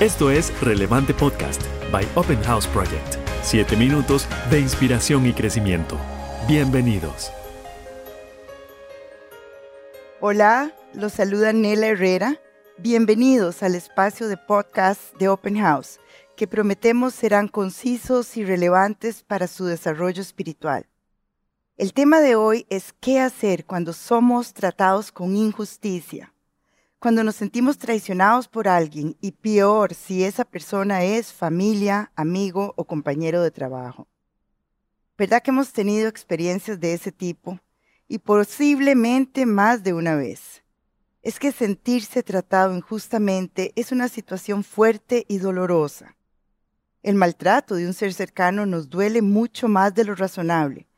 Esto es Relevante Podcast by Open House Project. Siete minutos de inspiración y crecimiento. Bienvenidos. Hola, los saluda Nela Herrera. Bienvenidos al espacio de podcast de Open House, que prometemos serán concisos y relevantes para su desarrollo espiritual. El tema de hoy es qué hacer cuando somos tratados con injusticia cuando nos sentimos traicionados por alguien y peor si esa persona es familia, amigo o compañero de trabajo. ¿Verdad que hemos tenido experiencias de ese tipo? Y posiblemente más de una vez. Es que sentirse tratado injustamente es una situación fuerte y dolorosa. El maltrato de un ser cercano nos duele mucho más de lo razonable,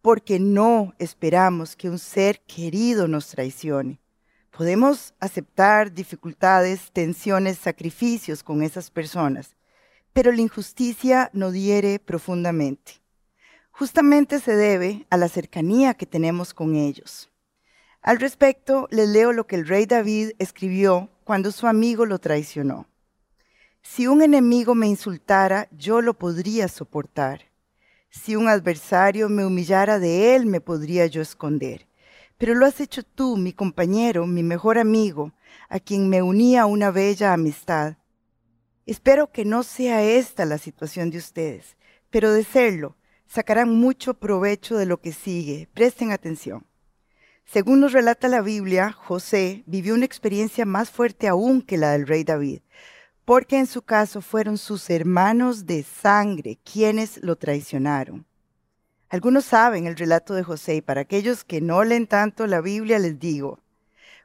porque no esperamos que un ser querido nos traicione Podemos aceptar dificultades, tensiones, sacrificios con esas personas, pero la injusticia nos hiere profundamente. Justamente se debe a la cercanía que tenemos con ellos. Al respecto, les leo lo que el rey David escribió cuando su amigo lo traicionó. Si un enemigo me insultara, yo lo podría soportar. Si un adversario me humillara de él, me podría yo esconder pero lo has hecho tú, mi compañero, mi mejor amigo, a quien me unía una bella amistad. Espero que no sea esta la situación de ustedes, pero de serlo, sacarán mucho provecho de lo que sigue. Presten atención. Según nos relata la Biblia, José vivió una experiencia más fuerte aún que la del rey David, porque en su caso fueron sus hermanos de sangre quienes lo traicionaron. Algunos saben el relato de José y para aquellos que no leen tanto la Biblia les digo,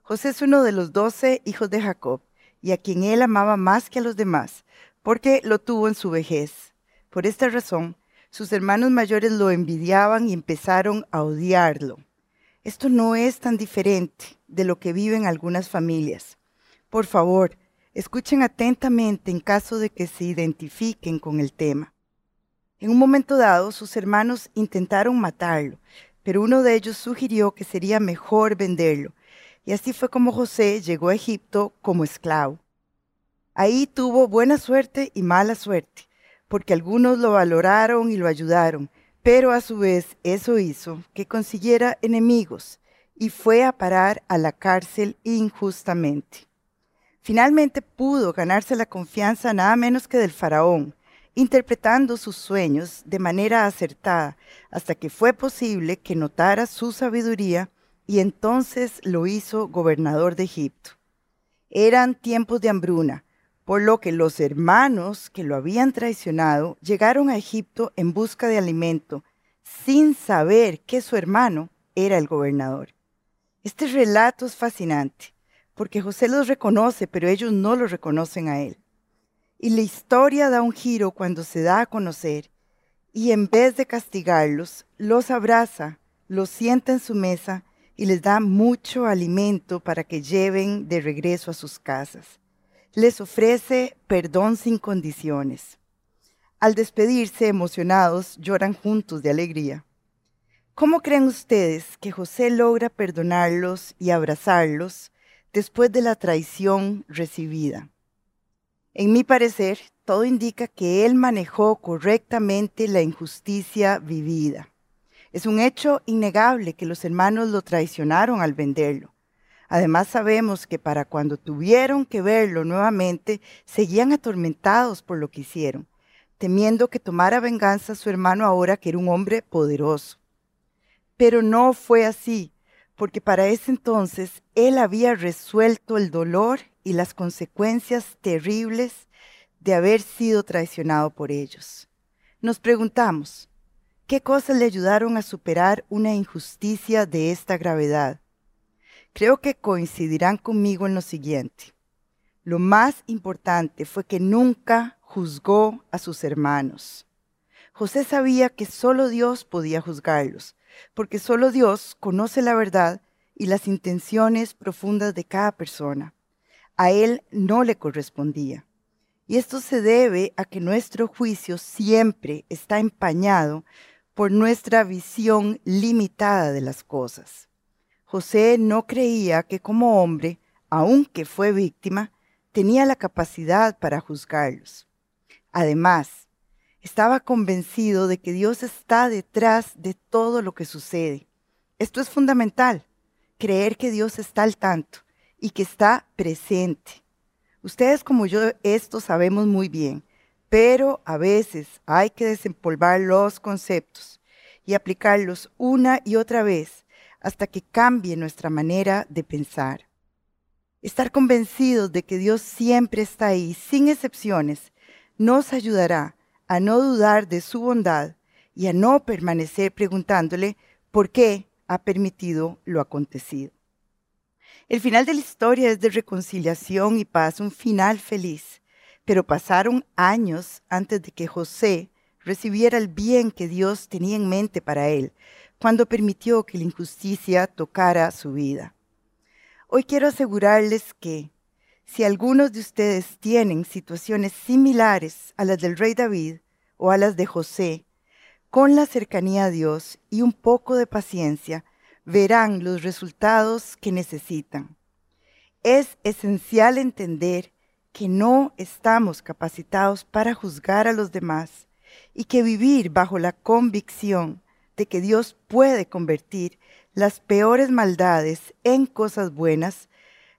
José es uno de los doce hijos de Jacob y a quien él amaba más que a los demás, porque lo tuvo en su vejez. Por esta razón, sus hermanos mayores lo envidiaban y empezaron a odiarlo. Esto no es tan diferente de lo que viven algunas familias. Por favor, escuchen atentamente en caso de que se identifiquen con el tema. En un momento dado, sus hermanos intentaron matarlo, pero uno de ellos sugirió que sería mejor venderlo, y así fue como José llegó a Egipto como esclavo. Ahí tuvo buena suerte y mala suerte, porque algunos lo valoraron y lo ayudaron, pero a su vez eso hizo que consiguiera enemigos y fue a parar a la cárcel injustamente. Finalmente pudo ganarse la confianza nada menos que del faraón, interpretando sus sueños de manera acertada, hasta que fue posible que notara su sabiduría y entonces lo hizo gobernador de Egipto. Eran tiempos de hambruna, por lo que los hermanos que lo habían traicionado llegaron a Egipto en busca de alimento, sin saber que su hermano era el gobernador. Este relato es fascinante, porque José los reconoce, pero ellos no lo reconocen a él. Y la historia da un giro cuando se da a conocer y en vez de castigarlos, los abraza, los sienta en su mesa y les da mucho alimento para que lleven de regreso a sus casas. Les ofrece perdón sin condiciones. Al despedirse emocionados, lloran juntos de alegría. ¿Cómo creen ustedes que José logra perdonarlos y abrazarlos después de la traición recibida? En mi parecer, todo indica que él manejó correctamente la injusticia vivida. Es un hecho innegable que los hermanos lo traicionaron al venderlo. Además sabemos que para cuando tuvieron que verlo nuevamente, seguían atormentados por lo que hicieron, temiendo que tomara venganza su hermano ahora que era un hombre poderoso. Pero no fue así, porque para ese entonces él había resuelto el dolor y las consecuencias terribles de haber sido traicionado por ellos. Nos preguntamos, ¿qué cosas le ayudaron a superar una injusticia de esta gravedad? Creo que coincidirán conmigo en lo siguiente. Lo más importante fue que nunca juzgó a sus hermanos. José sabía que solo Dios podía juzgarlos, porque solo Dios conoce la verdad y las intenciones profundas de cada persona a él no le correspondía. Y esto se debe a que nuestro juicio siempre está empañado por nuestra visión limitada de las cosas. José no creía que como hombre, aunque fue víctima, tenía la capacidad para juzgarlos. Además, estaba convencido de que Dios está detrás de todo lo que sucede. Esto es fundamental, creer que Dios está al tanto y que está presente. Ustedes como yo esto sabemos muy bien, pero a veces hay que desempolvar los conceptos y aplicarlos una y otra vez hasta que cambie nuestra manera de pensar. Estar convencidos de que Dios siempre está ahí, sin excepciones, nos ayudará a no dudar de su bondad y a no permanecer preguntándole por qué ha permitido lo acontecido. El final de la historia es de reconciliación y paz, un final feliz, pero pasaron años antes de que José recibiera el bien que Dios tenía en mente para él, cuando permitió que la injusticia tocara su vida. Hoy quiero asegurarles que si algunos de ustedes tienen situaciones similares a las del rey David o a las de José, con la cercanía a Dios y un poco de paciencia, verán los resultados que necesitan. Es esencial entender que no estamos capacitados para juzgar a los demás y que vivir bajo la convicción de que Dios puede convertir las peores maldades en cosas buenas,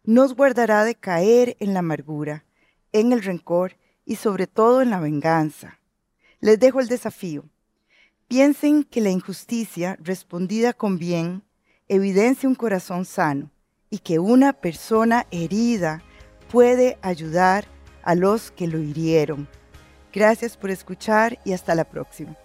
nos guardará de caer en la amargura, en el rencor y sobre todo en la venganza. Les dejo el desafío. Piensen que la injusticia respondida con bien evidencia un corazón sano y que una persona herida puede ayudar a los que lo hirieron. Gracias por escuchar y hasta la próxima.